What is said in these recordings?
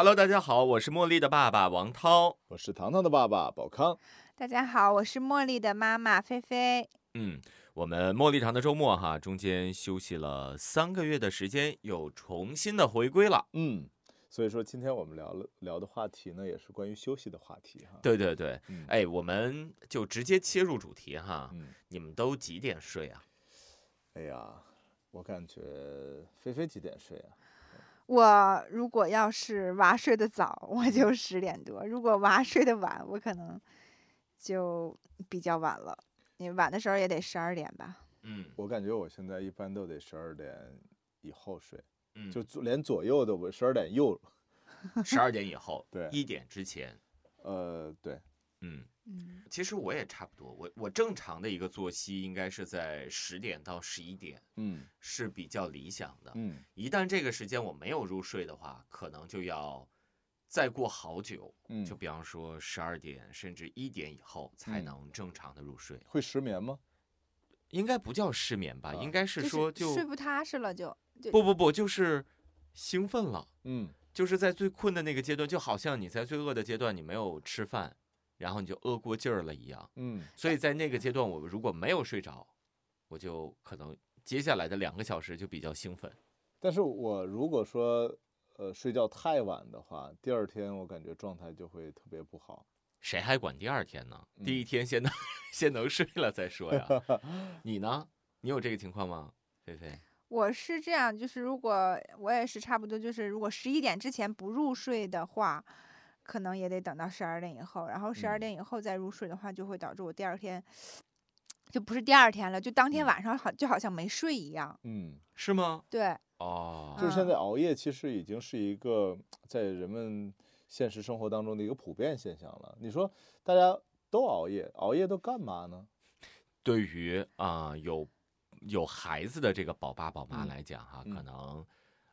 Hello，大家好，我是茉莉的爸爸王涛。我是糖糖的爸爸宝康。大家好，我是茉莉的妈妈菲菲。嗯，我们茉莉堂的周末哈，中间休息了三个月的时间，又重新的回归了。嗯，所以说今天我们聊了聊的话题呢，也是关于休息的话题哈。对对对，嗯哎，我们就直接切入主题哈。嗯，你们都几点睡啊？哎呀，我感觉菲菲几点睡啊？我如果要是娃睡得早，我就十点多；如果娃睡得晚，我可能就比较晚了。你晚的时候也得十二点吧？嗯我感觉我现在一般都得十二点以后睡，嗯，就左连左右的我十二点右。十二点以后，对一点之前。呃，对，嗯，嗯，其实我也差不多，我我正常的一个作息应该是在十点到十一点嗯是比较理想的。嗯一旦这个时间我没有入睡的话，可能就要再过好久，嗯，就比方说十二点甚至一点以后才嗯能正常的入睡。会失眠吗？应该不叫失眠吧？啊应该是说就睡不踏实了就，就不不不，就是兴奋了，嗯就是在最困的那个阶段，就好像你在最饿的阶段你没有吃饭，然后你就饿过劲儿了一样。嗯所以在那个阶段，我如果没有睡着，我就可能接下来的两个小时就比较兴奋。但是我如果说呃睡觉太晚的话，第二天我感觉状态就会特别不好。谁还管第二天呢？嗯第一天先能 先能睡了再说呀。你呢？你有这个情况吗？菲菲？我是这样，就是如果我也是差不多，就是如果十一点之前不入睡的话，可能也得等到十二点以后，然后十二嗯点以后再入睡的话，就会导致我第二天就不是第二天了，就当天嗯晚上好就好像没睡一样。嗯，是吗？对，哦，就是现嗯在熬夜其实已经是一个在人们现实生活当中的一个普遍现象了。你说大家都熬夜，熬夜都干嘛呢？对于啊、有有孩子的这个宝爸宝妈嗯来讲哈，嗯可能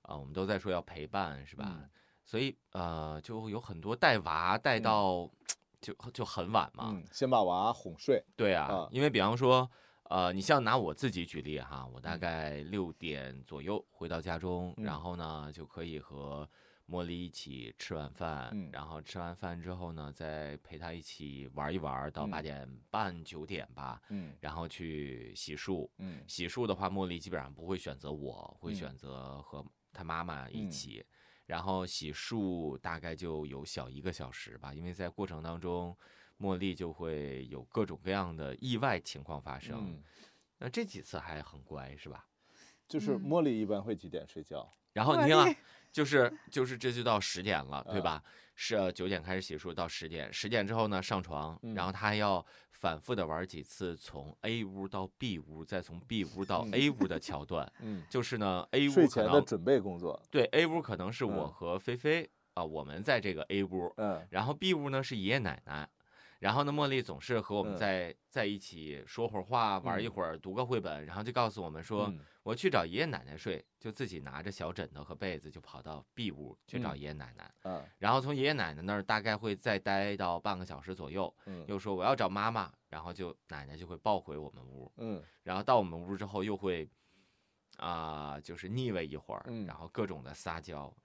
啊、我们都在说要陪伴是吧？嗯所以呃，就有很多带娃带嗯到、就就很晚嘛。嗯，先把娃哄睡。对啊，啊因为比方说，呃，你像拿我自己举例哈，我大嗯概六点左右回到家中，然嗯后呢就可以和茉莉一起吃晚饭，嗯然后吃完饭之后呢，再陪她一起玩一玩，到嗯八点半九点吧，嗯然后去洗漱。嗯洗漱的话，茉莉基本上不会选择我，会嗯选择和她妈妈一嗯起。然后洗漱大概就有小一个小时吧，因为在过程当中，茉莉就会有各种各样的意外情况发生。嗯，那这几次还很乖，是吧？就是嗯茉莉一般会几点睡觉？茉然后你听啊，就是就是这就到十点了，对啊吧？是呃九点开始洗漱到十点，十点之后呢上床，嗯然后他还要反复的玩几次从 A 屋到 B 屋，再从 B 屋到嗯。A 屋的桥段。嗯，就是呢，A 屋可能前的准备工作。对 A 屋可能是我嗯和菲菲啊，我们在这个 A 屋，嗯。然后 B 屋呢是爷爷奶奶，然后呢茉莉总是和我们嗯。在、在一起说会儿话，玩一嗯。会儿，读个绘本，然后就告诉我们说、嗯。我去找爷爷奶奶睡，就自己拿着小枕头和被子就跑到 B 屋去找嗯。爷爷奶奶，嗯然后从爷爷奶奶那儿大概会再待到半个小时左右，嗯。又说我要找妈妈，然后就奶奶就会抱回我们屋，嗯。然后到我们屋之后又会啊、就是腻歪一会儿，嗯。然后各种的撒娇，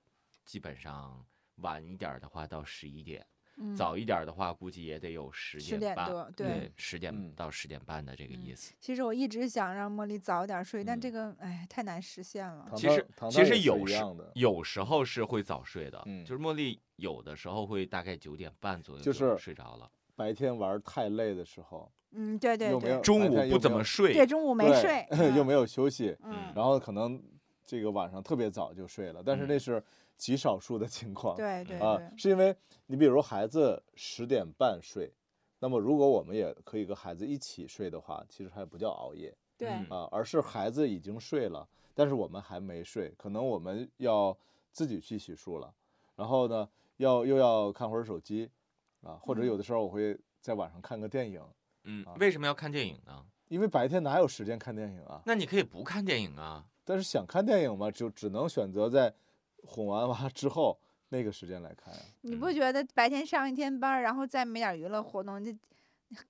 基本上晚一点的话到十一点，嗯。早一点儿的话估计也得有十10点半，多对对，十点嗯。到十点半的这个嗯意思。其实我一直想让茉莉早点睡，但嗯。这个哎太难实现了。其实其实有时有时候是会早睡的，嗯就是茉莉有的时候会大概九点半左右就是睡着了，白天玩太累的时候，嗯，对对对又没有，中午不怎么睡，对中午没睡，又嗯。没有休息，嗯，然后可能这个晚上特别早就睡了，但是那嗯是极少数的情况。对对啊，，是因为你比如孩子十点半睡，那么如果我们也可以跟孩子一起睡的话，其实还不叫熬夜对嗯啊，而是孩子已经睡了，但是我们还没睡，可能我们要自己去洗漱了。然然后呢，要又要看会儿手机，啊，或者嗯有的时候我会在晚上看个电影，嗯啊，为什么要看电影呢？因为白天哪有时间看电影啊？那你可以不看电影啊。但是想看电影嘛，就只能选择在哄完娃之后那个时间来看呀、你不觉得白天上一天班，然后再没点娱乐活动，这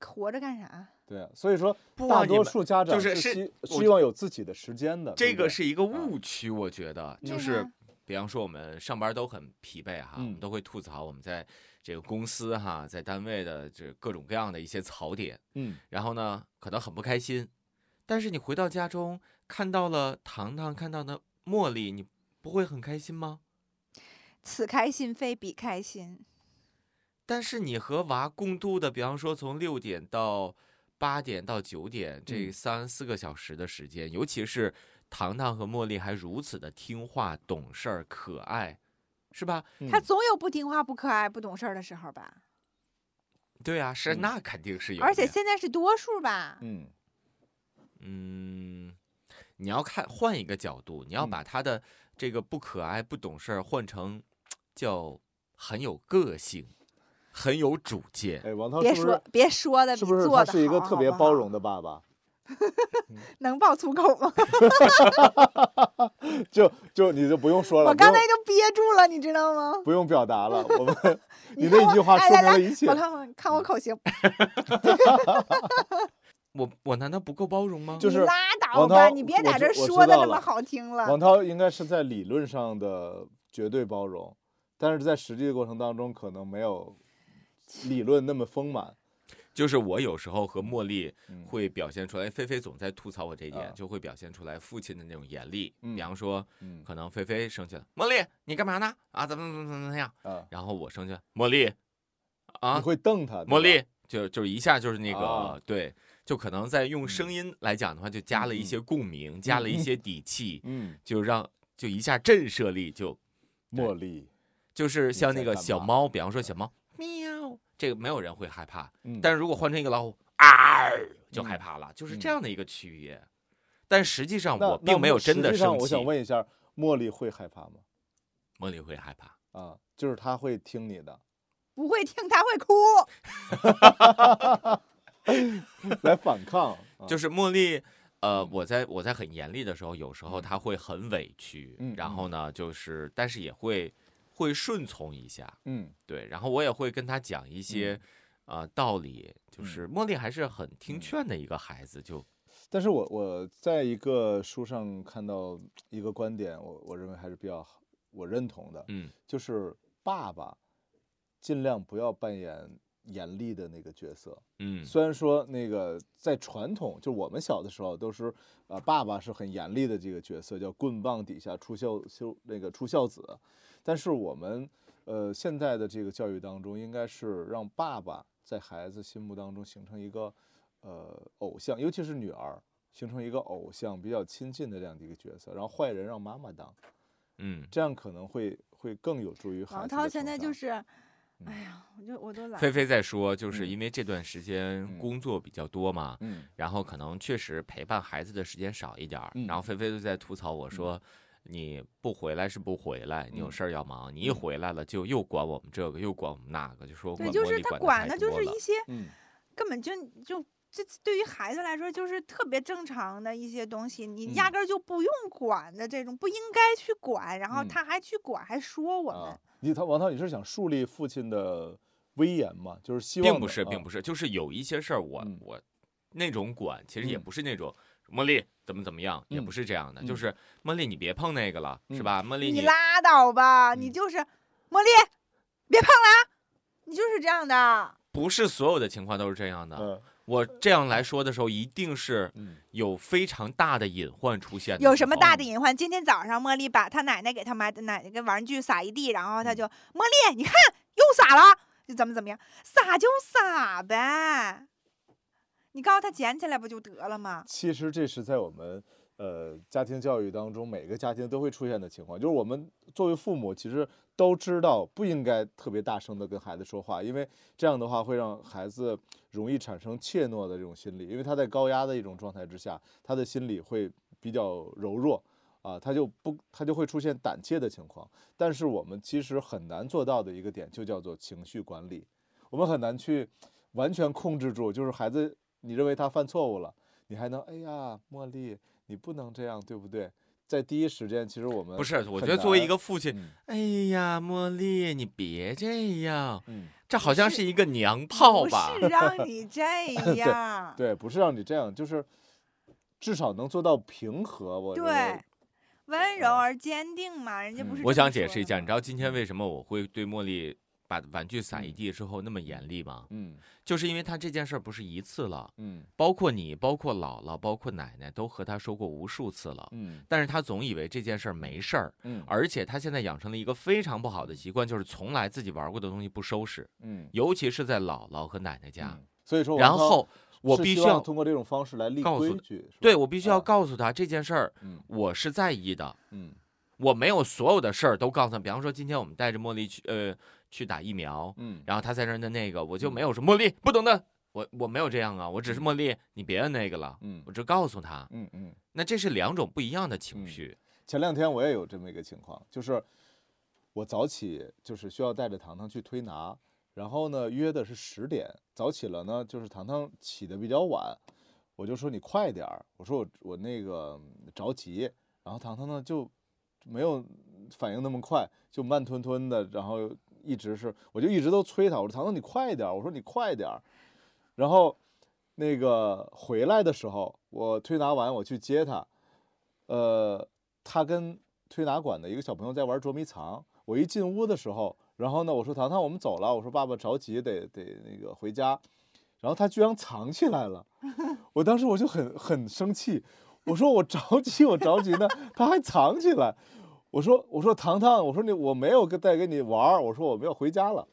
活着干啥？对啊，所以说大多数家长就是是希希望有自己的时间的。这个是一个误区，我觉得就是，比方说我们上班都很疲惫哈，我们嗯。都会吐槽我们在这个公司哈，在单位的这各种各样的一些槽点，嗯，然后呢，可能很不开心，但是你回到家中看到了糖糖，看到了茉莉，你不会很开心吗？此开心非彼开心。但是你和娃共度的，比方说从六点到八点到九点这嗯三四个小时的时间，尤其是糖糖和茉莉还如此的听话、懂事儿、可爱，是吧？他嗯总有不听话、不可爱、不懂事儿的时候吧？对啊，是嗯那肯定是有。而且现在是多数吧？嗯嗯，你要看换一个角度，你要嗯把他的这个不可爱、不懂事儿换成叫很有个性、很有主见。哎，王涛别说是不是别说的是不是做的他是一个特别包容的爸爸？能爆粗口吗？就就你就不用说了，我刚才就憋住了，你知道吗？不用表达了，我们 你看我那一句话哎来来说明了一切我。看我看我口型，我我难道不够包容吗？就是拉倒吧，你别在这说的这么好听了。王涛应该是在理论上的绝对包容，但是在实际的过程当中，可能没有理论那么丰满。就是我有时候和茉莉嗯会表现出来，菲菲总在吐槽我这一点，啊就会表现出来父亲的那种严厉。嗯比方说，嗯可能菲菲生气了，茉莉你干嘛呢？啊，怎么怎么怎么怎么样？啊，然后我生气了，茉莉啊你，会瞪他，茉莉就就一下就是那个、啊对，就可能在用声音来讲的话，就加了一些共鸣，加了一些底气，嗯，就让就一下震慑力就茉莉，就是像那个小猫，比方说小猫喵，这个没有人会害怕，嗯，但是如果换成一个老虎啊，就嗯。害怕了，就是嗯。这样的一个区别。但实际上我并没有真的生气上我想，问一下，茉莉会害怕吗？茉莉会害怕。啊，就是她会听你的，不会听他会哭，来反抗，啊。就是茉莉，呃，嗯我在我在很严厉的时候，有时候嗯。她会很委屈，嗯然后呢，就是但是也会会顺从一下，嗯。对，然后我也会跟她讲一些、呃道理，就是茉莉还是很听嗯劝的一个孩子，就但是我我在一个书上看到一个观点，我我认为还是比较好我认同的，嗯。就是爸爸尽量不要扮演严厉的那个角色。嗯。虽然说那个在传统，就我们小的时候都是，呃，爸爸是很严厉的这个角色，叫棍棒底下出孝修那个出孝子，但是我们呃现在的这个教育当中，应该是让爸爸在孩子心目当中形成一个呃偶像，尤其是女儿，形成一个偶像比较亲近的这样的一个角色，然后坏人让妈妈当，嗯，这样可能会会更有助于孩子王涛现在就是，哎呀，我就我都懒。菲菲在说，就是嗯。因为这段时间嗯。工作比较多嘛，嗯。然后可能确实陪伴孩子的时间少一点儿，嗯。然后菲菲就在吐槽我说。你不回来是不回来，你有嗯。事儿要忙，你一嗯。回来了就又管我们这个，又管我们那个，就说对，管就是他管的的就是一些嗯。根本就就这对于孩子来说就是特别正常的一些东西，你嗯。压根儿就不用管的这种，不应该去管，然后嗯。他还去管，还说我们啊。，你他王涛，你是想树立父亲的威严吗？就是希望并不是，并啊不是，就是有一些事儿我、嗯我那种管，其实也嗯不是那种茉莉怎么怎么样，也嗯不是这样的，就嗯是茉莉你别碰那个了，是嗯吧？茉莉你拉倒吧，你嗯就是茉莉，别碰了啊，你就是这样的。不是所有的情况都是这样的。嗯我这样来说的时候，一定是嗯有非常大的隐患出现的。有什么大的？隐患？今天早上茉莉把她奶奶给她买的奶奶个玩具撒一地，然后她嗯就茉莉，你看又撒了，就怎么怎么样，撒就撒呗。你告诉她捡起来不就得了吗？其实这是在我们呃家庭教育当中，每个家庭都会出现的情况，就是我们作为父母，其实都知道不应该特别大声的跟孩子说话，因为这样的话会让孩子容易产生怯懦的这种心理，因为他在高压的一种状态之下，他的心理会比较柔弱。啊，他就不他就会出现胆怯的情况。但是我们其实很难做到的一个点，就叫做情绪管理，我们很难去完全控制住，就是孩子你认为他犯错误了，你还能哎呀，茉莉，你不能这样，对不对？在第一时间，其实我们不是，我觉得作为一个父亲，嗯哎呀，茉莉，你别这样，嗯，这好像是一个娘炮吧？不是让 你这 样。对，不是让你这样，就是至少能做到平和。我对，温柔而坚定嘛，人家不是我想解释一下，你知道今天为什么我会对茉莉把玩具撒一嗯。地之后那么严厉吗？嗯。就是因为他这件事儿不是一次了，嗯。包括你、包括姥姥、包括奶奶都和他说过无数次了。嗯。但是他总以为这件事儿没事儿，嗯。而且他现在养成了一个非常不好的习惯，就是从来自己玩过的东西不收拾，嗯。尤其是在姥姥和奶奶家。嗯。所以说然后我必须要通过这种方式来立告诉规矩，对我必须要啊。告诉他这件事儿，嗯。我是在意的。嗯。我没有所有的事儿都告诉他，比方说今天我们带着茉莉去呃去打疫苗，嗯。然后他在那儿的那个，我就嗯。没有说茉莉不懂的，我我没有这样啊，我只是茉莉，你别那个了，嗯。我只告诉他，嗯嗯。那这是两种不一样的情嗯。绪，前两天我也有这么一个情况，就是我早起就是需要带着糖糖去推拿，然后呢约的是十点，早起了呢，就是糖糖起的比较晚，我就说你快点儿，我说我我那个嗯着急，然后糖糖呢就没有反应那么快，就慢吞吞的，然后一直是我就一直都催他，我说糖糖你快点，我说你快点儿，然后那个回来的时候，我推拿完我去接他，呃，他跟推拿馆的一个小朋友在玩捉迷藏。我一进屋的时候，然后呢，我说糖糖，我们走了。我说爸爸着急，得得那个回家。然后他居然藏起来了，我当时我就很很生气，我说我着急，我着急呢，他还藏起来。我说我说糖糖，我说你我没有跟带跟你玩儿，我说我们要回家了。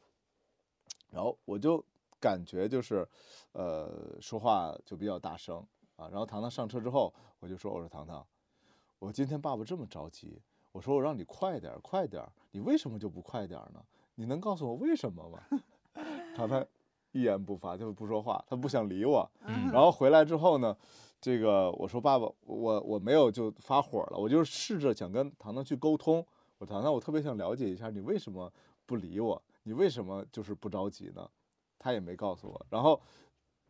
然后我就感觉就是，呃，说话就比较大声啊。然后糖糖上车之后，我就说我说糖糖，我今天爸爸这么着急，我说我让你快点儿快点儿，你为什么就不快点儿呢？你能告诉我为什么吗？糖糖一言不发，就不说话，他不想理我。嗯然后回来之后呢，这个我说爸爸，我我没有就发火了，我就试着想跟糖糖去沟通。我说糖糖，我特别想了解一下你为什么不理我，你为什么就是不着急呢？他也没告诉我。然后，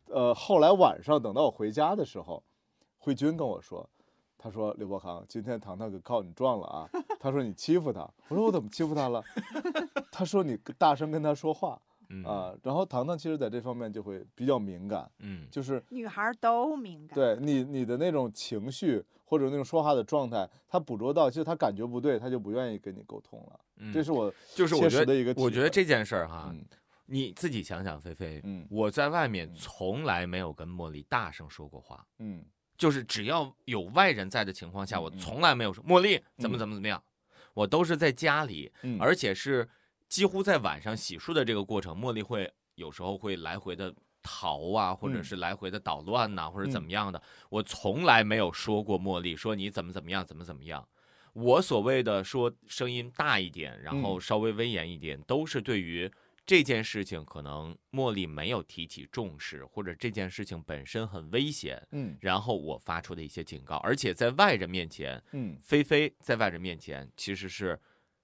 呃，后来晚上等到我回家的时候，慧君跟我说，他说刘伯康，今天糖糖可告你状了啊！他说你欺负他，我说我怎么欺负他了？他说你大声跟他说话嗯啊。然后糖糖其实在这方面就会比较敏感，嗯就是女孩都敏感。对你你的那种情绪或者那种说话的状态，她捕捉到，其实她感觉不对，她就不愿意跟你沟通了。嗯，这是我就是我觉得一个我觉得这件事儿哈，嗯你自己想想，菲菲，嗯我在外面嗯从来没有跟茉莉大声说过话，嗯就是只要有外人在的情况下，我从来没有说茉莉怎么嗯怎么怎么样，我都是在家里，嗯，而且是几乎在晚上洗漱的这个过程，茉莉会有时候会来回的逃啊，或者嗯。是来回的捣乱呐、或者怎嗯。么样的。我从来没有说过茉莉说你怎么怎么样，怎么怎么样。我所谓的说声音大一点，然后嗯。稍微威严一点，都是对于这件事情可能茉莉没有提起重视，或者这件事情本身很危险，嗯。然后我发出的一些警告，而且在外人面前，嗯。菲菲在外人面前其实是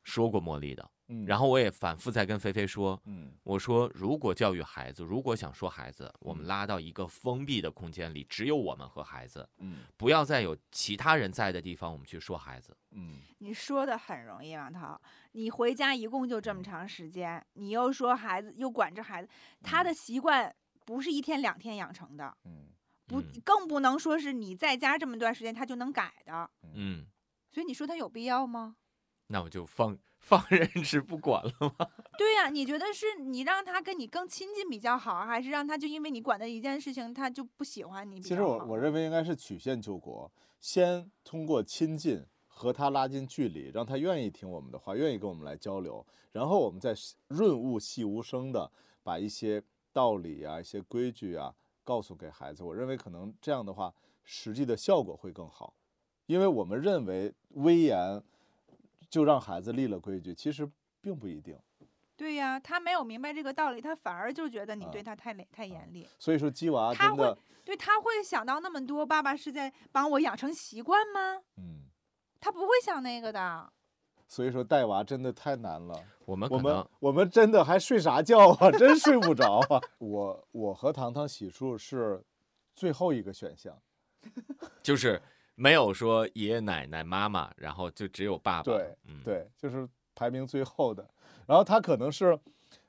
说过茉莉的。嗯，然后我也反复在跟菲菲说，嗯我说如果教育孩子，如果想说孩子，我们嗯拉到一个封闭的空间里，只有我们和孩子，嗯不要再有其他人在的地方，我们去说孩子。嗯你说的很容易，王涛。你回家一共就这么长时间，你又说孩子，又管着孩子，他的习惯不是一天两天养成的，嗯不嗯更不能说是你在家这么段时间他就能改的。嗯，所以你说他有必要吗？那我就放放任之不管了吗？对呀、你觉得是你让他跟你更亲近比较好，还是让他就因为你管的一件事情，他就不喜欢你？其实我我认为应该是曲线救国，先通过亲近和他拉近距离，让他愿意听我们的话，愿意跟我们来交流，然后我们再润物细无声的把一些道理啊、一些规矩啊告诉给孩子。我认为可能这样的话，实际的效果会更好，因为我们认为威严就让孩子立了规矩，其实并不一定。对呀、他没有明白这个道理，他反而就觉得你啊对他太严、太严厉。所以说，鸡娃他真的，对他会想到那么多，爸爸是在帮我养成习惯吗？嗯他不会想那个的。所以说带娃真的太难了。我们我们我们真的还睡啥觉啊？真睡不着啊！我我和糖糖洗漱是最后一个选项。就是没有说爷爷奶奶妈妈，然后就只有爸爸。对嗯，对，就是排名最后的。然后他可能是，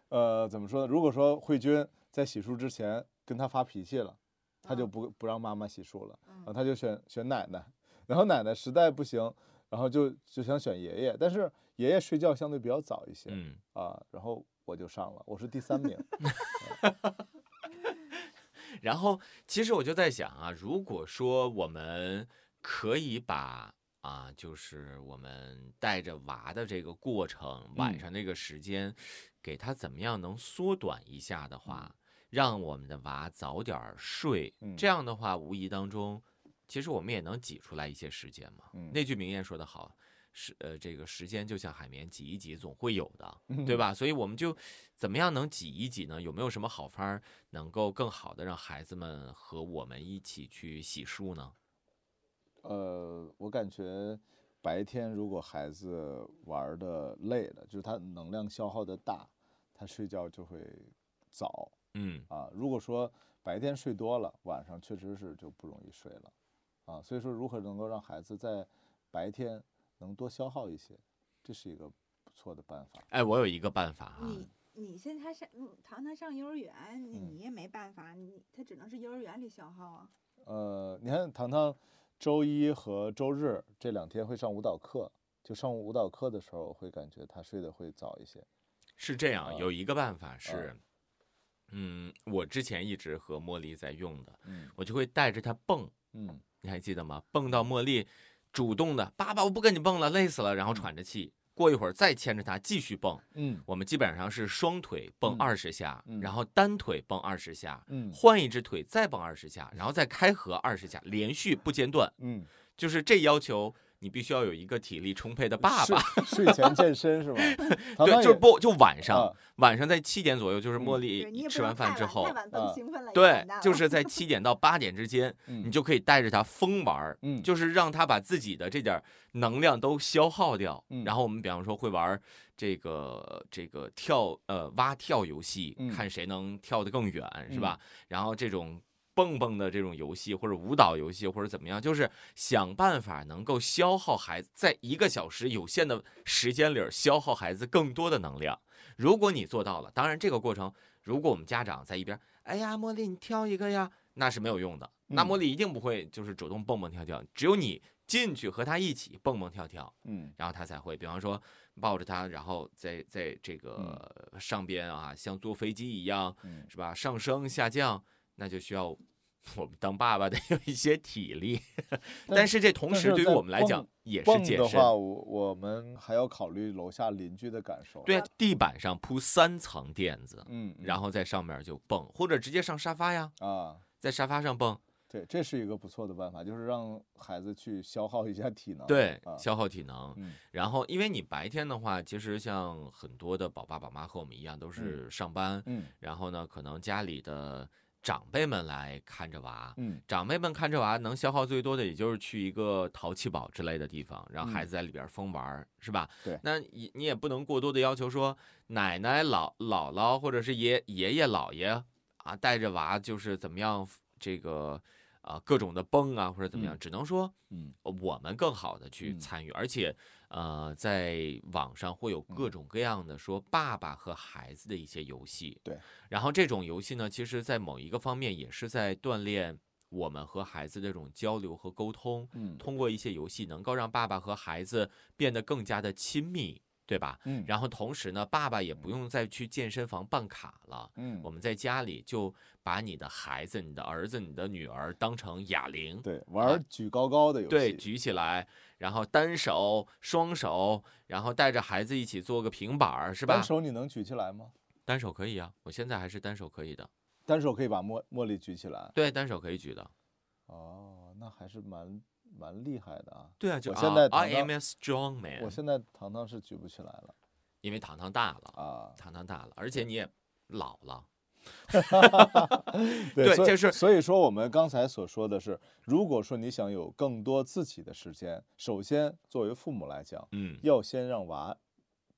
呃，怎么说呢？如果说慧君在洗漱之前跟他发脾气了，他就嗯不不让妈妈洗漱了，然后嗯他就选选奶奶。然后奶奶实在不行，然后就就想选爷爷，但是爷爷睡觉相对比较早一些嗯，啊。然后我就上了，我是第三名。然后其实我就在想啊，如果说我们可以把啊，就是我们带着娃的这个过程，晚嗯上那个时间，给他怎么样能缩短一下的话，让我们的娃早点睡，嗯这样的话，无疑当中，其实我们也能挤出来一些时间嘛。嗯那句名言说得好。是呃，这个时间就像海绵，挤一挤总会有的，嗯对吧？所以我们就怎么样能挤一挤呢？有没有什么好方儿能够更好的让孩子们和我们一起去洗漱呢？呃，我感觉白天如果孩子玩的累了，就是他能量消耗的大，他睡觉就会早嗯啊。如果说白天睡多了，晚上确实是就不容易睡了啊。所以说，如何能够让孩子在白天能多消耗一些，这是一个不错的办法。哎，我有一个办法啊，你你现在他上嗯糖糖上幼儿园，你也没办法，你他只能是幼儿园里消耗啊。呃，你看糖糖周一和周日这两天会上舞蹈课，就上舞蹈课的时候，会感觉他睡得会早一些。是这样，啊有一个办法是，嗯，我之前一直和茉莉在用的，嗯我就会带着他蹦，嗯你还记得吗？蹦到茉莉主动的，爸爸我不跟你蹦了，累死了，然后喘着气。过一会儿再牵着它继续蹦，嗯。我们基本上是双腿蹦嗯。二十下，嗯。然后单腿蹦二十下，嗯。换一只腿再蹦二十下，然后再开合二十下，连续不间断。嗯，就是这要求，你必须要有一个体力充沛的爸爸。睡睡前健身是吧？对，就是不就晚上，啊晚上在七点左右，就是嗯茉莉吃完饭之后对就是在七点到八点之间，嗯你就可以带着他疯玩，嗯就是让他把自己的这点能量都消耗掉。嗯然后我们比方说会玩这个这个跳呃蛙跳游戏，嗯看谁能跳得更远，是吧？然后这种。蹦蹦的这种游戏，或者舞蹈游戏，或者怎么样，就是想办法能够消耗孩子，在一个小时有限的时间里消耗孩子更多的能量。如果你做到了，当然这个过程，如果我们家长在一边，哎呀，茉莉你跳一个呀，那是没有用的。那嗯茉莉一定不会就是主动蹦蹦跳跳，只有你进去和他一起蹦蹦跳跳，嗯然后他才会。比方说抱着他，然后在在这个上边啊，像坐飞机一样，嗯是吧？上升下降，那就需要我们当爸爸的有一些体力。但是这同时对于我们来讲也是蹦健身。的话，我我们还要考虑楼下邻居的感受。对，啊，地板上铺三层垫子，嗯，嗯然后在上面就蹦，或者直接上沙发呀，啊，在沙发上蹦，对，这是一个不错的办法，就是让孩子去消耗一下体能。对，啊，消耗体能。嗯然后，因为你白天的话，其实像很多的宝爸宝妈和我们一样，都是上班，嗯然后呢，可能家里的长辈们来看着娃。嗯。长辈们看着娃，能消耗最多的，也就是去一个淘气堡之类的地方，让孩嗯。子在里边疯玩儿，是吧？对。那你你也不能过多的要求说，奶奶、姥姥姥或者是爷爷爷姥爷啊，带着娃就是怎么样这个啊各种的蹦啊或者怎么样，嗯。只能说嗯。我们更好的去嗯。参与，而且呃，在网上会有各嗯种各样的说爸爸和孩子的一些游戏。对，然后这种游戏呢，其实在某一个方面也是在锻炼我们和孩子的这种交流和沟通。嗯通过一些游戏，能够让爸爸和孩子变得更加的亲密，对吧？嗯，然后同时呢，爸爸也不用再去健身房办卡了。嗯我们在家里就把你的孩子、你的儿子、你的女儿当成哑铃，对玩举高高的游戏，对，举起来，然后单手、双手，然后带着孩子一起做个平板儿，是吧单？手你能举起来吗？单手可以啊，我现在还是单手可以的。单手可以把茉茉莉举起来。对，单手可以举的。哦，那还是蛮蛮厉害的啊！对啊，就我现在 I am a strong man，我现在糖糖是举不起来了因为糖糖大了，啊。糖糖大了，而且你也老了，对就是所以说我们刚才所说的是，如果说你想有更多自己的时间，首先作为父母来讲，嗯要先让娃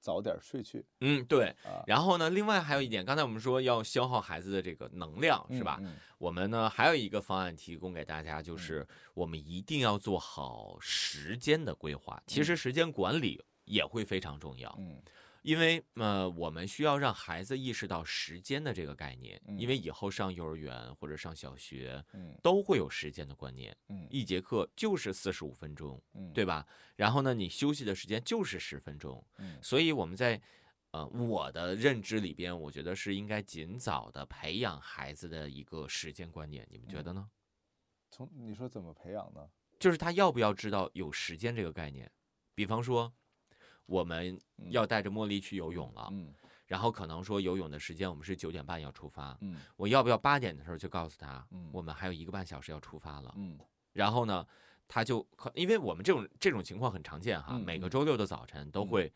早点睡去嗯，对。啊，然后呢，另外还有一点，刚才我们说要消耗孩子的这个能量，是吧？嗯？我们呢还有一个方案提供给大家，就是我们一定要做好时间的规划。其实时间管理也会非常重要，嗯因为呃，我们需要让孩子意识到时间的这个概念，嗯因为以后上幼儿园或者上小学嗯都会有时间的观念，嗯一节课就是四十五分钟，嗯，对吧？然后呢，你休息的时间就是十分钟，嗯所以我们在呃我的认知里边，我觉得是应该尽早的培养孩子的一个时间观念，你们觉得呢？从你说怎么培养呢？就是他要不要知道有时间这个概念？比方说，我们嗯要带着茉莉去游泳了，嗯。然后可能说游泳的时间我们是九点半要出发，嗯。我要不要八点的时候就告诉他，嗯。我们还有一个半小时要出发了？嗯。然后呢，他就可，因为我们这种这种情况很常见哈，嗯每个嗯周六的早晨都嗯。会，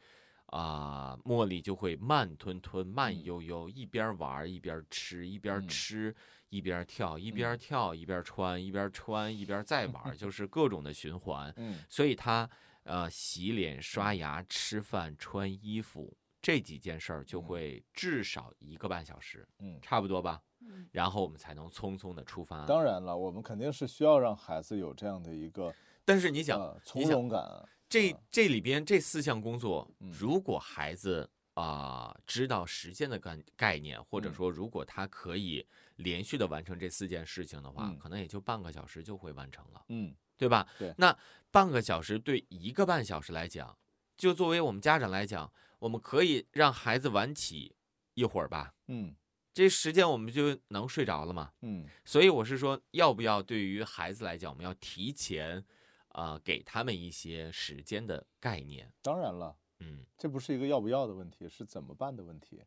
啊、茉莉就会慢吞吞、慢嗯悠悠，一边玩一边吃，一边嗯。吃一边跳，一边嗯。跳一边穿，一边穿一边再玩，就是各种的循环。嗯。所以他呃洗脸、刷牙、吃饭、穿衣服这几件事儿就嗯会至少一个半小时，嗯。差不多吧。嗯然后我们才能匆匆的出发。当然了，我们肯定是需要让孩子有这样的一个但是你想，呃从容感。这嗯这里边这四项工作嗯，如果孩子啊、知道时间的概概念，或者嗯说如果他可以连续的完成这四件事情的话，嗯可能也就半个小时就会完成了，嗯对吧？对那半个小时对一个半小时来讲，就作为我们家长来讲，我们可以让孩子晚起一会儿吧，嗯这时间我们就能睡着了嘛。嗯所以我是说，要不要对于孩子来讲，我们要提前啊、给他们一些时间的概念。当然了，嗯，这不是一个要不要的问题，是怎么办的问题。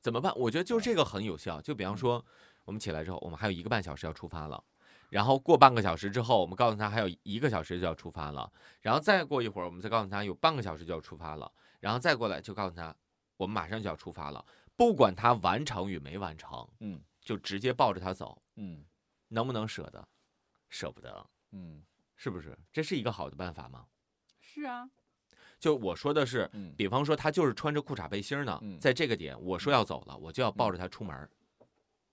怎么办？我觉得就这个很有效。就比方嗯说，我们起来之后，我们还有一个半小时要出发了，然后过半个小时之后，我们告诉他还有一个小时就要出发了，然后再过一会儿，我们再告诉他有半个小时就要出发了，然后再过来就告诉他我们马上就要出发了，不管他完成与没完成，嗯就直接抱着他走，嗯能不能舍得？舍不得，嗯是不是？这是一个好的办法吗？是啊，就我说的是，嗯比方说他就是穿着裤衩背心呢，嗯在这个点我说要走了，我就要抱着他出门，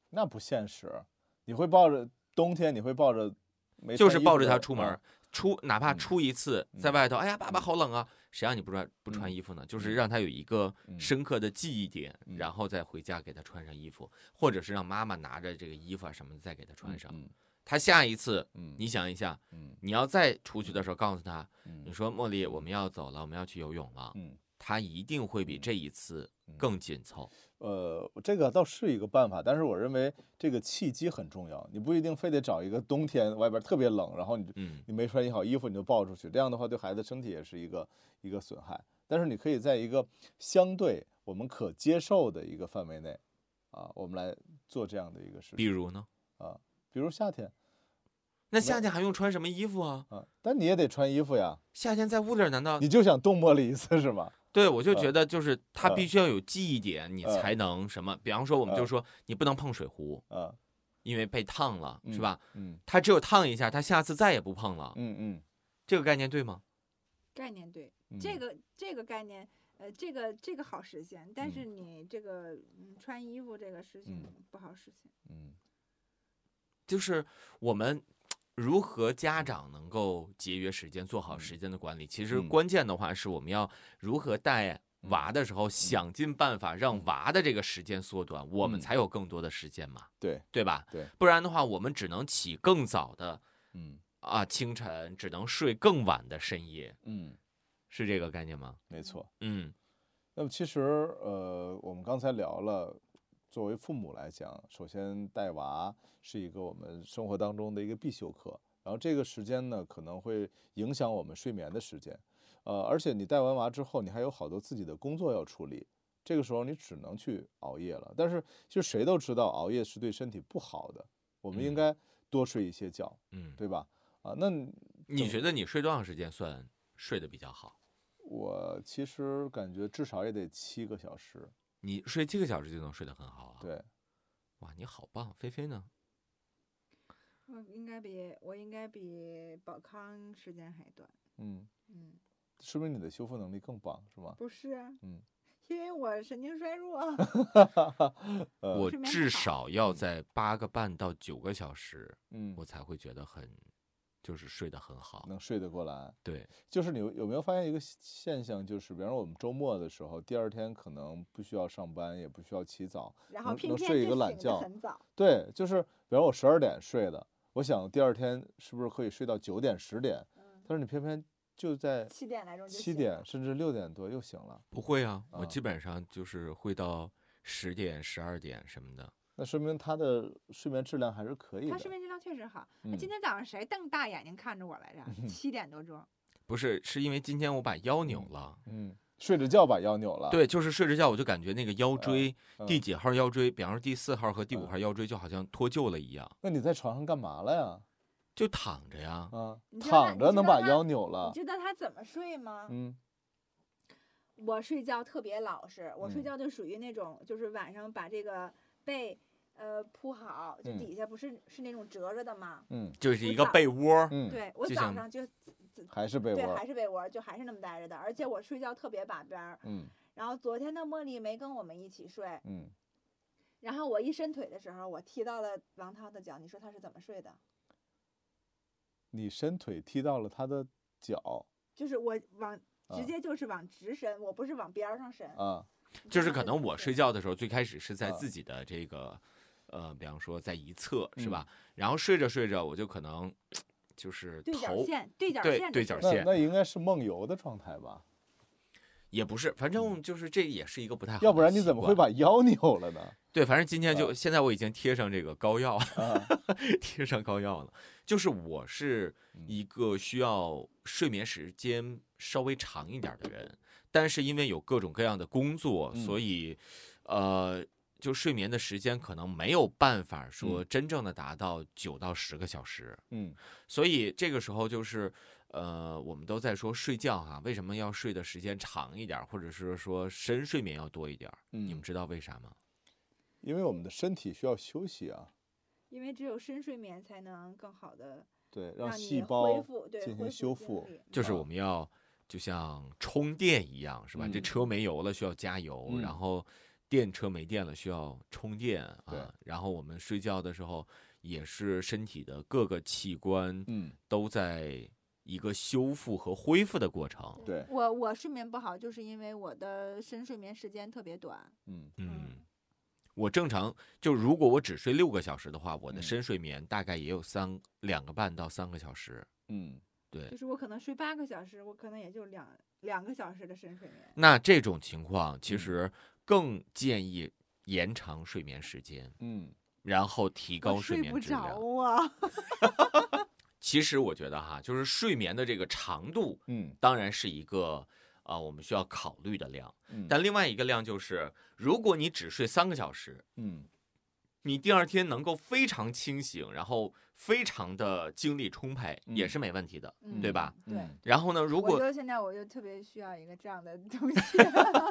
那不现实。你会抱着冬天，你会抱着没就是抱着他出门出哪怕嗯出一次在嗯外头，哎呀，爸爸好冷啊，谁让你不穿不穿嗯衣服呢？就是嗯让他有一个嗯深刻的记忆点，嗯然后再回家给他穿上衣服，或者是让妈妈拿着这个衣服啊什么的再给他穿上。嗯他下一次，嗯你想一下，嗯你要再出去的时候告诉他，嗯你说茉莉，我们要走了，我们要去游泳了，嗯他一定会比这一次嗯更紧凑。呃，这个倒是一个办法，但是我认为这个契机很重要，你不一定非得找一个冬天外边特别冷，然后你嗯你没穿好衣服你就抱出去，这样的话对孩子身体也是一个一个损害。但是你可以在一个相对我们可接受的一个范围内，啊，我们来做这样的一个事情比如呢？啊，比如夏天那夏天还用穿什么衣服啊？啊，但你也得穿衣服呀，夏天在屋里儿难道你就想冻茉莉一次是吗？对，我就呃觉得就是他呃必须要有记忆点，你呃才能什么。比方说，我们就呃说你不能碰水壶，啊，因为被烫了，是吧？嗯他只有烫一下，他下次再也不碰了。嗯嗯，这个概念对吗？概念对，嗯这个这个概念，呃，这个这个好实现，但嗯是你这个嗯穿衣服这个事情嗯不好实现。嗯就是我们如何家长能够节约时间，做好嗯时间的管理。其实嗯关键的话是我们要如何带娃的时候，想尽办法让娃的这个时间缩短，我们嗯才有更多的时间嘛，对对吧？对，不然的话，我们只能起更早的嗯啊清晨，只能睡更晚的深夜，嗯，是这个概念吗？没错。嗯那么其实呃，我们刚才聊了，作为父母来讲，首先带娃是一个我们生活当中的一个必修课，然后这个时间呢可能会影响我们睡眠的时间，呃，而且你带完娃之后，你还有好多自己的工作要处理，这个时候你只能去熬夜了。但是其实谁都知道熬夜是对身体不好的，我们应嗯该多睡一些觉，嗯，对吧？啊，那你觉得你睡多长时间算睡得比较好？我其实感觉至少也得七个小时，你睡七个小时就能睡得很好啊？，对。哇，你好棒！菲菲呢？我应该比我应该比宝康时间还短。嗯，嗯，说明你的修复能力更棒，是吗？不是啊，嗯，因为我神经衰弱。呃我至少要在八个半到九个小时，嗯我，才会觉得很，就是睡得很好。能睡得过来。对，就是你有有没有发现一个现现象，就是比方说我们周末的时候，第二天可能不需要上班，也不需要起早，然后能偏偏能睡一个懒觉很早。对，就是比方我十二点睡的，我想第二天是不是可以睡到九点十点？嗯，但是你偏偏就在七点来钟就七点甚至六点多又醒了，不会啊，我啊基本上就是会到十点、十二点什么的。那说明他的睡眠质量还是可以的。他睡眠质量确实好。今天早上谁瞪大眼睛看着我来着？七点多钟。不是，是因为今天我把腰扭了。嗯，睡着觉把腰扭了。对，就是睡着觉，我就感觉那个腰椎、嗯第几号腰椎，比方说第四号和第五嗯号腰椎，就好像脱臼了一样，那你在床上干嘛了呀？就躺着呀。啊躺着能把腰扭了。你知道他怎么睡吗？嗯我睡觉特别老实，我睡嗯觉就属于那种，就是晚上把这个被呃铺好，就嗯底下不是是那种折着的吗？嗯就是一个被窝，嗯，对我就像早上就还是被对窝。还是被窝，就还是那么待着的，而且我睡觉特别把边儿。嗯然后昨天的茉莉没跟我们一起睡，嗯，然后我一伸腿的时候，我踢到了王涛的脚，你说他是怎么睡的？你伸腿踢到了他的脚就是我往啊直接就是往直伸，我不是往边儿上伸。啊，你就是可能我睡觉的时候，最开始是在啊自己的这个，呃，比方说在一侧是嗯吧？然后睡着睡着，我就可能就是对角头线，对角对线着对角睡线那那应该是梦游的状态吧？也不是，反正就是这也是一个不太好。嗯要不然你怎么会？把腰扭了呢？对，反正今天就、啊现在我已经贴上这个膏药，啊，贴上膏药了。就是我是嗯一个需要睡眠时间稍微长一点的人，但是因为有各种各样的工作，嗯。所以呃，就睡眠的时间可能没有办法说嗯。真正的达到九到十个小时。嗯。所以这个时候就是，呃，我们都在说睡觉哈、为什么要睡的时间长一点儿，或者是说深睡眠要多一点儿？你们嗯，知道为啥吗？因为我们的身体需要休息啊，因为只有深睡眠才能更好的对，让细你恢胞复，对，进行修复就是啊我们要就像充电一样，是吧？这嗯车没油了需要加油，嗯然后电车没电了需要充电啊。然后我们睡觉的时候，也是身体的各个器官嗯，都在一个修复和恢复的过程。对，我我睡眠不好，就是因为我的深睡眠时间特别短。嗯嗯，我正常就如果我只睡六个小时的话，我的嗯深睡眠大概也有三两个半到三个小时。嗯对就，是我可能睡八个小时，我可能也就两两个小时的深睡眠。那这种情况其嗯实更建议延长睡眠时间，嗯然后提高我睡睡不着眠质量。啊，其实我觉得哈，就是睡眠的这个长度，嗯当然是一个啊、我们需要考虑的量。嗯，但另外一个量就是，如果你只睡三个小时，嗯你第二天能够非常清醒，然后非常的精力充沛，也嗯是没问题的。嗯对吧？对。嗯然后呢，如我果就现在我就特别需要一个这样的东西。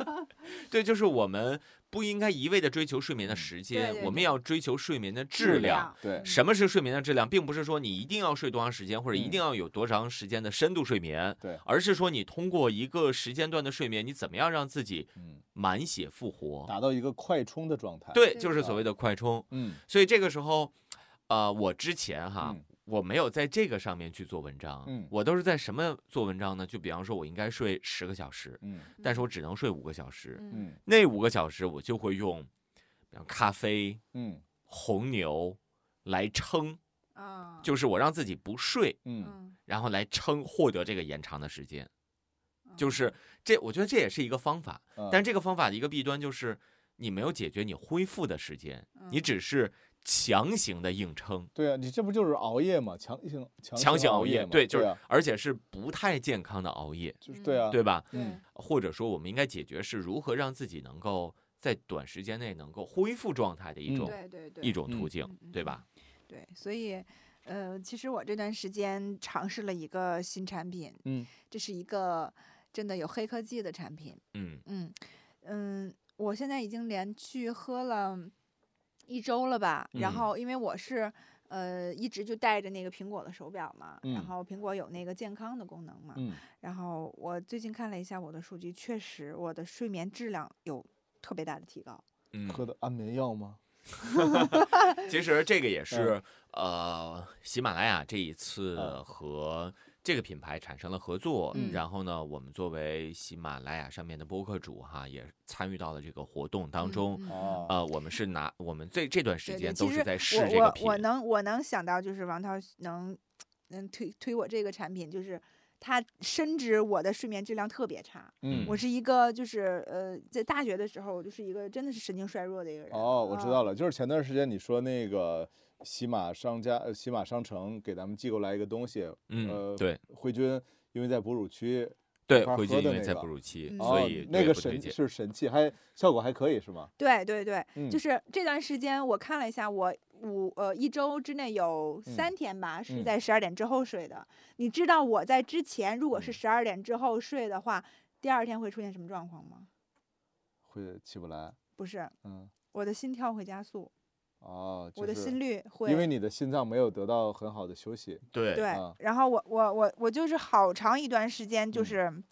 对，就是我们不应该一味的追求睡眠的嗯时间，对对对我们也要追求睡眠的质质量。对，什么是睡眠的质量，并不是说你一定要睡多长时间，或者一嗯定要有多长时间的深度睡眠，对而是说你通过一个时间段的睡眠，你怎么样让自己嗯，满血复活？达到一个快充的状态。，对，对就是所谓的快充。嗯所以这个时候，呃，我之前哈，嗯。我没有在这个上面去做文章，嗯。我都是在什么做文章呢？就比方说，我应该睡十个小时，嗯但是我只能睡五个小时，嗯。嗯。那五个小时我就会用，比方咖啡、嗯。红牛来撑，啊，就是我让自己不睡，嗯嗯，然后来撑获得这个延长的时间。就嗯是这，我觉得这也是一个方法，嗯，但这个方法的一个弊端就是，你没有解决你恢复的时间，你嗯只是强行的硬撑。对啊，你这不就是熬夜吗？强行强强行熬夜嘛，对，就是啊，而且是不太健康的熬夜，就是对啊，对吧？嗯或者说，我们应该解决是如何让自己能够在短时间内能够恢复状态的一嗯种、对对对，一种途径对吧？对，所以，呃，其实我这段时间尝试了一个新产品，嗯这是一个真的有黑科技的产品。嗯嗯嗯，我现在已经连续喝了一周了吧。然嗯后因为我是呃一直就带着那个苹果的手表嘛，嗯然后苹果有那个健康的功能嘛，嗯然后我最近看了一下我的数据，确实我的睡眠质量有特别大的提高。嗯，喝的安眠药吗？其实这个也是呃，喜马拉雅这一次嗯和这个品牌产生了合作，嗯然后呢，我们作为喜马拉雅上面的播客主哈，也参与到了这个活动当中。嗯嗯哦，呃，我们是拿我们这这段时间都是在试我这个品我我能我能想到就是王涛能能推推我这个产品，就是他深知我的睡眠质量特别差。嗯我是一个就是呃，在大学的时候，我就是一个真的是神经衰弱的一个人。哦，我知道了。了，就是前段时间你说那个喜马商家、呃喜马商城给咱们寄过来一个东西，嗯，呃，对慧君因为在哺乳期，对，块慧君因为在喝的那个哺乳期，所以那个神。是神器，还效果还可以是吗？对对对，嗯就是这段时间我看了一下，我五呃一周之内有嗯三天吧、是嗯在十二点之后睡的。你知道我在之前如果是嗯十二点之后睡的话，第二天会出现什么状况吗？会起不来，不是，嗯，我的心跳会加速，哦，我的就是心率会因为你的心脏没有得到很好的休息，对对，啊然后我我我我就是好长一段时间就嗯是，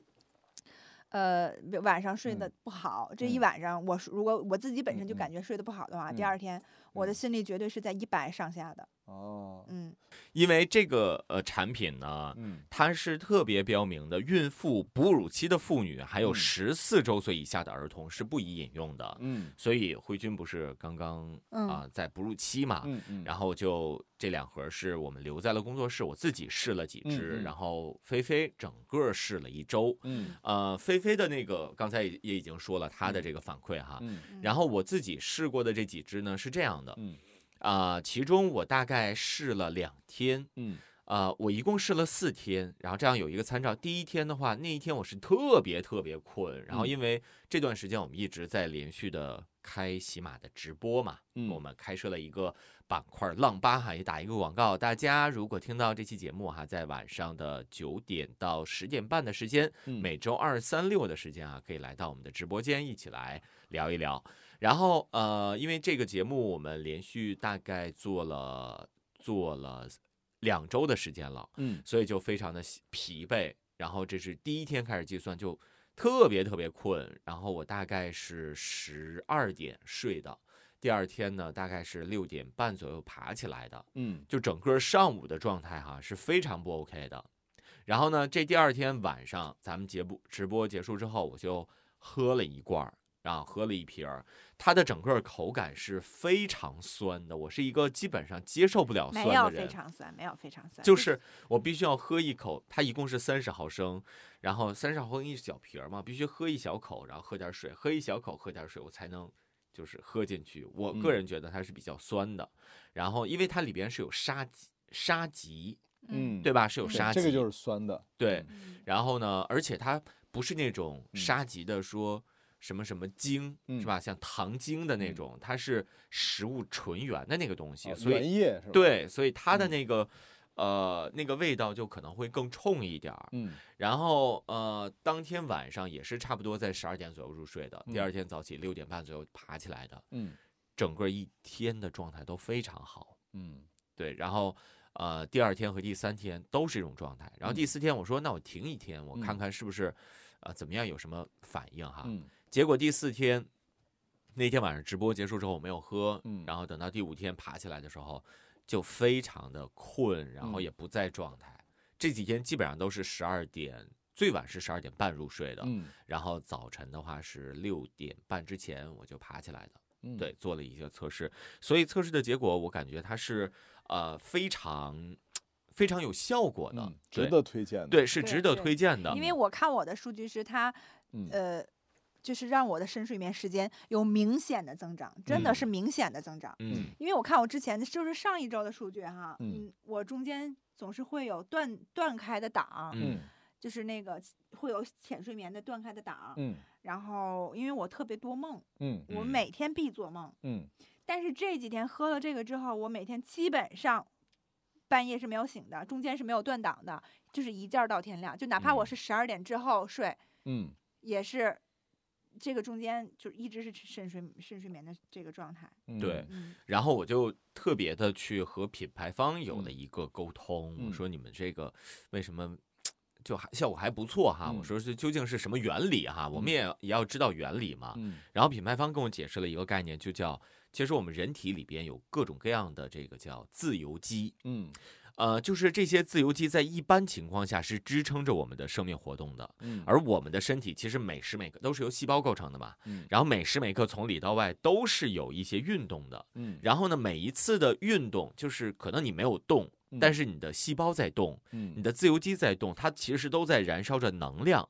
呃，晚上睡嗯得不好。这一嗯晚上我如果我自己本身就嗯感觉睡得不好的话，第嗯二天我的嗯心率绝对是在一百上下的。哦，嗯，因为这个呃产品呢，嗯。它是特别标明的，孕妇、哺乳期的妇女还有嗯。十四周岁以下的儿童是不宜饮用的。嗯。所以辉君不是刚刚啊、嗯在哺乳期嘛，嗯嗯，然后就这两盒是我们留在了工作室，我自己试了几支，嗯嗯。然后菲菲整个试了一周。嗯。呃，菲菲的那个刚才也也已经说了她的这个反馈哈，嗯。然后我自己试过的这几支呢是这样的，嗯啊、其中我大概试了两天，嗯啊，我一共试了四天，然后这样有一个参照。第一天的话，那一天我是特别特别困，然后嗯因为这段时间我们一直在连续的开喜马的直播嘛，嗯我们开设了一个板块“浪吧”哈，也打一个广告。大家如果听到这期节目哈，在晚上的九点到十点半的时间，嗯每周二、三、六的时间啊，可以来到我们的直播间一起来聊一聊。然后呃，因为这个节目我们连续大概做了做了两周的时间了，嗯所以就非常的疲惫。然后这是第一天开始计算就特别特别困，然后我大概是十二点睡的，第二天呢大概是六点半左右爬起来的，嗯就整个上午的状态哈是非常不 OK 的。然后呢，这第二天晚上咱们节目直播结束之后，我就喝了一罐儿，然后喝了一瓶儿，它的整个口感是非常酸的。我是一个基本上接受不了酸没有非的人，常酸，没有非常酸，就是我必须要喝一口，它一共是三十毫升，然后三十毫升一小瓶儿嘛，必须喝一小口，然后喝点水，喝一小口，喝点水，我才能就是喝进去。我个嗯人觉得它是比较酸的，然后因为它里边是有沙棘沙棘，嗯，对吧？是有嗯沙棘，这个就是酸的，对。嗯然后呢，而且它不是那种嗯沙棘的说。什么什么精嗯是吧？像糖精的那嗯种，它是食物纯原的那个东西，哦所以对，所以它的嗯那个、呃那个味道就可能会更冲一点儿。嗯然后呃，当天晚上也是差不多在十二点左右入睡的，第嗯二天早起六点半左右爬起来的，嗯整个一天的状态都非常好。嗯对，然后呃，第二天和第三天都是这种状态。然后第嗯四天我说，那我停一天，我看嗯看是不是呃怎么样，有什么反应哈。嗯结果第四天那天晚上直播结束之后，我没有喝，嗯然后等到第五天爬起来的时候，就非常的困，然后嗯也不在状态。这几天基本上都是十二点，最晚是十二点半入睡的，嗯然后早晨的话是六点半之前我就爬起来的。嗯，对，做了一些测试，所以测试的结果我感觉它是呃非常非常有效果的，嗯，值得推荐的，对是值得推荐的。因为我看我的数据是它嗯呃，就是让我的深睡眠时间有明显的增长，真的嗯。是明显的增长。嗯。因为我看我之前的就是上一周的数据哈，嗯。嗯，我中间总是会有断断开的档，嗯嗯。就是那个会有浅睡眠的断开的档。嗯。然后因为我特别多梦，嗯。我嗯每天必做梦，嗯。但是这几天喝了这个之后，我每天基本上半夜是没有醒的，中间是没有断档的，就是一觉到天亮。就哪怕我嗯。是十二点之后睡，嗯。也是这个中间就一直是深睡深睡眠的这个状态。嗯对嗯然后我就特别的去和品牌方有了嗯一个沟通，我嗯说你们这个为什么就还效果还不错哈？我嗯说是究竟是什么原理哈？我们也也要知道原理嘛。嗯然后品牌方跟我解释了一个概念，就叫其实我们人体里边有各种各样的这个叫自由基，嗯呃，就是这些自由基在一般情况下是支撑着我们的生命活动的。嗯，而我们的身体其实每时每刻都是由细胞构成的嘛，嗯。然后每时每刻从里到外都是有一些运动的，嗯。然后呢，每一次的运动就是可能你没有动，但是你的细胞在动，嗯。你的自由基在动，它其实都在燃烧着能量，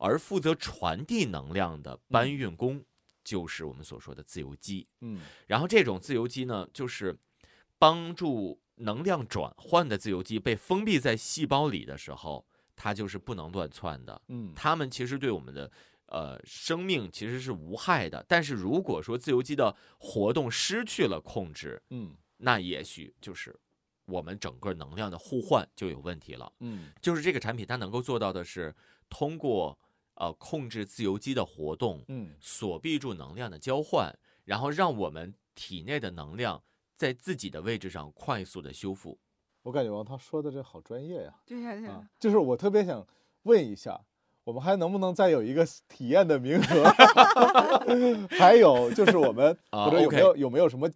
而负责传递能量的搬运工就是我们所说的自由基。嗯。然后这种自由基呢，就是帮助能量转换的自由基被封闭在细胞里的时候，它就是不能乱窜的。嗯它们其实对我们的呃生命其实是无害的，但是如果说自由基的活动失去了控制，嗯那也许就是我们整个能量的互换就有问题了。嗯就是这个产品它能够做到的是通过呃控制自由基的活动，嗯锁闭住能量的交换，然后让我们体内的能量在自己的位置上快速的修复。我感觉王涛说的这好专业呀对呀对啊呀，，就是我特别想问一下，我们还能不能再有一个 体验的名额？还有就是我们啊或者有 OK 没有有没有什么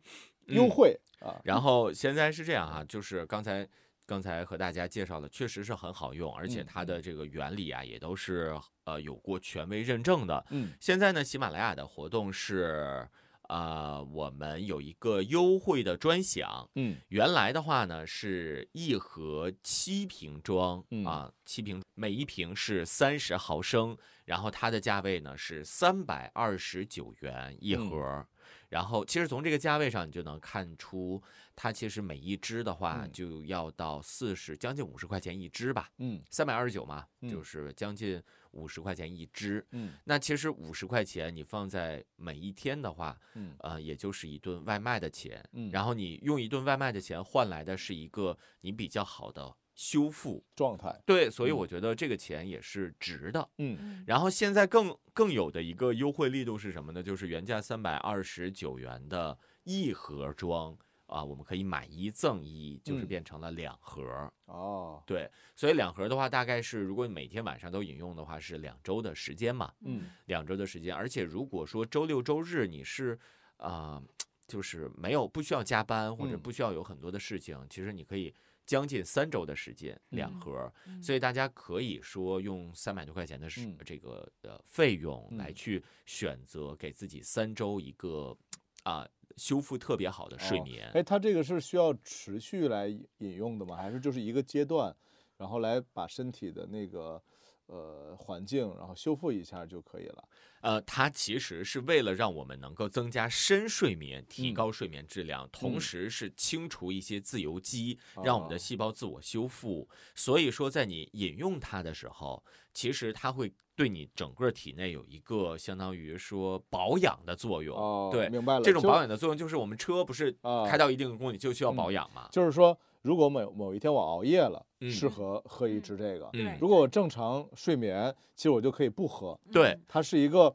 优嗯惠啊？然后现在是这样啊，就是刚才刚才和大家介绍的，确实是很好用，而且嗯它的这个原理啊，也都是呃有过权威认证的。嗯现在呢，喜马拉雅的活动是。呃，我们有一个优惠的专享，嗯原来的话呢是一盒七瓶装、嗯啊，七瓶每一瓶是三十毫升，然后它的价位呢是三百二十九元一嗯盒。然后其实从这个价位上你就能看出，它其实每一只的话嗯。就要到四十将近五十块钱一只吧，嗯。三百二十九嘛，嗯。就是将近五十块钱一只。嗯。那其实五十块钱你放在每一天的话，嗯。呃，也就是一顿外卖的钱，嗯。然后你用一顿外卖的钱换来的是一个你比较好的修复，状态对，所以嗯我觉得这个钱也是值的。嗯嗯然后现在更更有的一个优惠力度是什么呢？就是原价三百二十九元的一盒装啊，我们可以买一赠一，就是嗯变成了两盒。哦对，所以两盒的话，大概是如果你每天晚上都饮用的话，是两周的时间嘛。嗯两周的时间，而且如果说周六周日你是啊、就是没有不需要加班或者嗯不需要有很多的事情，其实你可以将近三周的时间两嗯盒，嗯所以大家可以说用三百多块钱的这个呃费用来嗯去选择给自己三周一个啊、修复特别好的睡哦眠。哎，它这个是需要持续来饮用的吗？还是就是一个阶段，然后来把身体的那个呃环境，然后修复一下就可以了？呃，它其实是为了让我们能够增加深睡眠，提嗯高睡眠质量，同嗯时是清除一些自由基，让我们的哦细胞自我修复。所以说，在你饮用它的时候，其实它会对你整个体内有一个相当于说保养的作用。哦，对，明白了。这种保养的作用就是我们车不是啊开到一定的公里就需要嗯保养嘛？就是说，如果某某一天我熬夜了，嗯适合喝一嗯支这个。嗯如果我正常睡眠，其实我就可以不喝。对它是一个，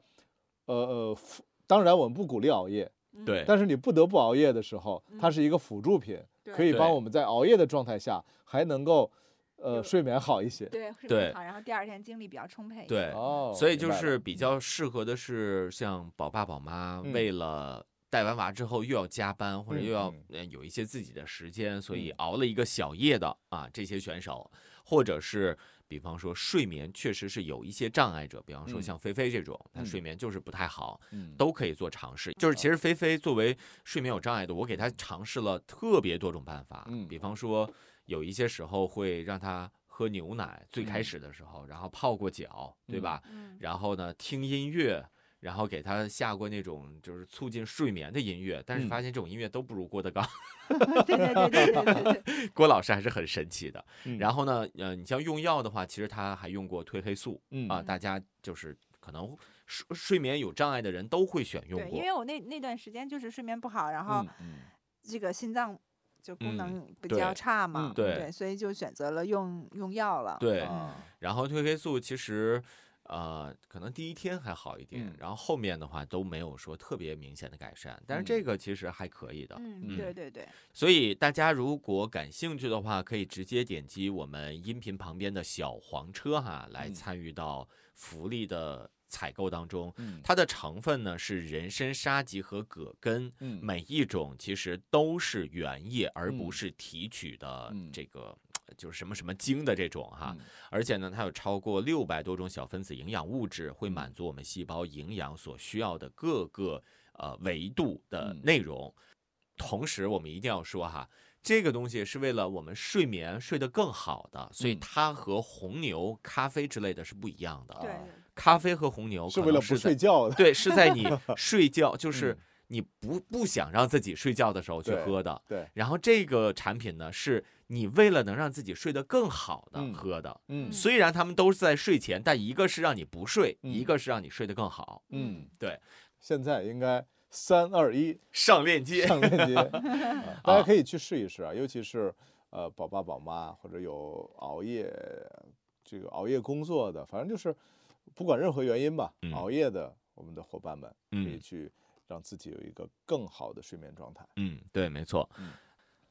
呃呃，辅当然我们不鼓励熬夜，嗯对但是你不得不熬夜的时候，它嗯是一个辅助品，对可以帮我们在熬夜的状态下还能够，呃，睡眠好一些。对睡对眠好，然后第二天精力比较充沛。对，哦，所以就是比较适合的是像宝爸宝妈嗯为了。带完娃之后又要加班，或者嗯又要有一些自己的时间，所以嗯。熬了一个小夜的啊，这些选手，或者是比方说睡眠确实是有一些障碍者，比方说嗯像菲菲这种，她嗯睡眠就是不太好，嗯都可以做尝试。就是其实菲菲作为睡眠有障碍的，我给她尝试了特别多种办法，嗯比方说有一些时候会让她喝牛奶，最开嗯。始的时候，然后泡过脚，对嗯吧？嗯，然后呢，听音乐，然后给他下过那种就是促进睡眠的音乐，但是嗯发现这种音乐都不如郭德纲，对对对对对对对，郭老师还是很神奇的。嗯然后呢，呃，你像用药的话，其实他还用过褪黑素嗯啊，大家就是可能睡睡眠有障碍的人都会选用对，因。为我那那段时间就是睡眠不好，然后这个心脏就功嗯能比较差嘛，嗯对所以就选择了用用药了。对然后褪黑素其实。呃，可能第一天还好一点，嗯。然后后面的话都没有说特别明显的改善，但是嗯。这个其实还可以的。嗯，嗯对对对，所以大家如果感兴趣的话，可以直接点击我们音频旁边的小黄车哈，来嗯。参与到福利的采购当中。嗯。它的成分呢是人参沙棘和葛根，嗯。每一种其实都是原液，而不嗯。是提取的嗯。这个。就是什么什么精的这种哈，嗯而且呢，它有超过六百多种小分子营养物质，会嗯满足我们细胞营养所需要的各个呃维度的嗯内容。同时，我们一定要说哈，这个东西是为了我们睡眠睡得更好的，所以嗯它和红牛、咖啡之类的是不一样的。对啊咖啡和红牛可是为了不能是在睡觉的。对，是在你 睡觉，就是嗯你不不想让自己睡觉的时候去喝的。对，然后这个产品呢，是你为了能让自己睡得更好的嗯喝的。嗯虽然他们都是在睡前，但一个是让你不睡，嗯一个是让你睡得更好。嗯，对，现在应该三二一上链接，上链接，啊大家可以去试一试啊，尤其是呃宝爸宝妈或者有熬夜这个熬夜工作的，反正就是不管任何原因吧，嗯熬夜的我们的伙伴们可以嗯去让自己有一个更好的睡眠状态。嗯，对，没错。嗯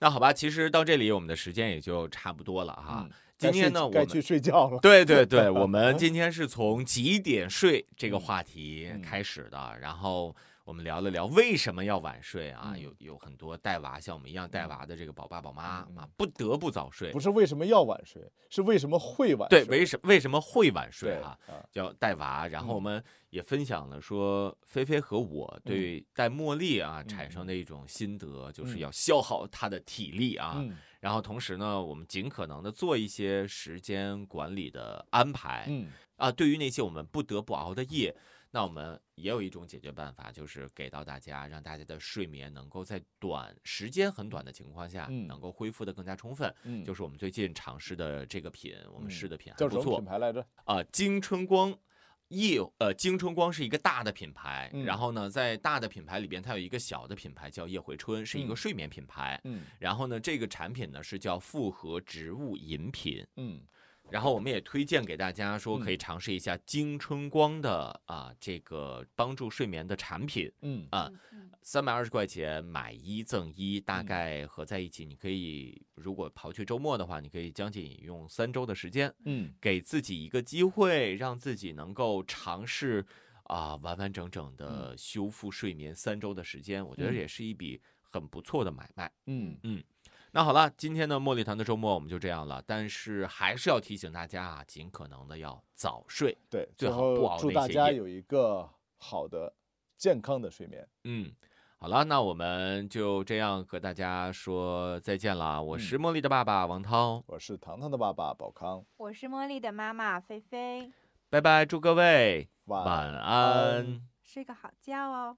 那好吧，其实到这里我们的时间也就差不多了哈。嗯今天呢，我们该去睡觉了。对对对，我们今天是从几点睡这个嗯话题嗯开始的，然后我们聊了聊为什么要晚睡啊，嗯有有很多带娃像我们一样带娃的这个宝爸宝妈啊，不得不早睡不。是为什么要晚睡，是为什么会晚对，睡。为什为什么会晚睡对啊？啊，叫带娃，然后我嗯们也分享了说，菲菲和我对带茉莉啊产嗯生的一种心得，就是嗯要消耗她的体力啊。嗯然后同时呢，我们尽可能的做一些时间管理的安排。嗯啊，对于那些我们不得不熬的夜，那我们也有一种解决办法，就是给到大家，让大家的睡眠能够在短时间很短的情况下，嗯能够恢复的更加充分。嗯，就是我们最近尝试的这个品，我们嗯试的品还不错品牌来着？啊，京春光。夜呃，京春光是一个大的品牌，嗯然后呢，在大的品牌里边，它有一个小的品牌叫夜回春，是一个嗯睡眠品牌。嗯然后呢，这个产品呢是叫复合植物饮品，嗯然后我们也推荐给大家说，可以尝试一下精春光的啊这个帮助睡眠的产品嗯。啊，嗯三百二十块钱买一赠一，大嗯。概合在一起，你可以如果刨去周末的话，你可以将近用三周的时间，嗯。给自己一个机会，让自己能够尝试啊完完整整的修复睡眠三周的时间，我觉得嗯。也是一笔很不错的买卖。嗯。嗯那好了，今天的茉莉团的周末我们就这样了，但是还是要提醒大家啊，尽可能的要早睡。对，最好不熬祝那些夜大家有一个好的、健康的睡眠。嗯，好了，那我们就这样和大家说再见了。我嗯是茉莉的爸爸王涛，我是糖糖的爸爸宝康，我是茉莉的妈妈菲菲，拜拜，祝各位晚安睡个好觉哦。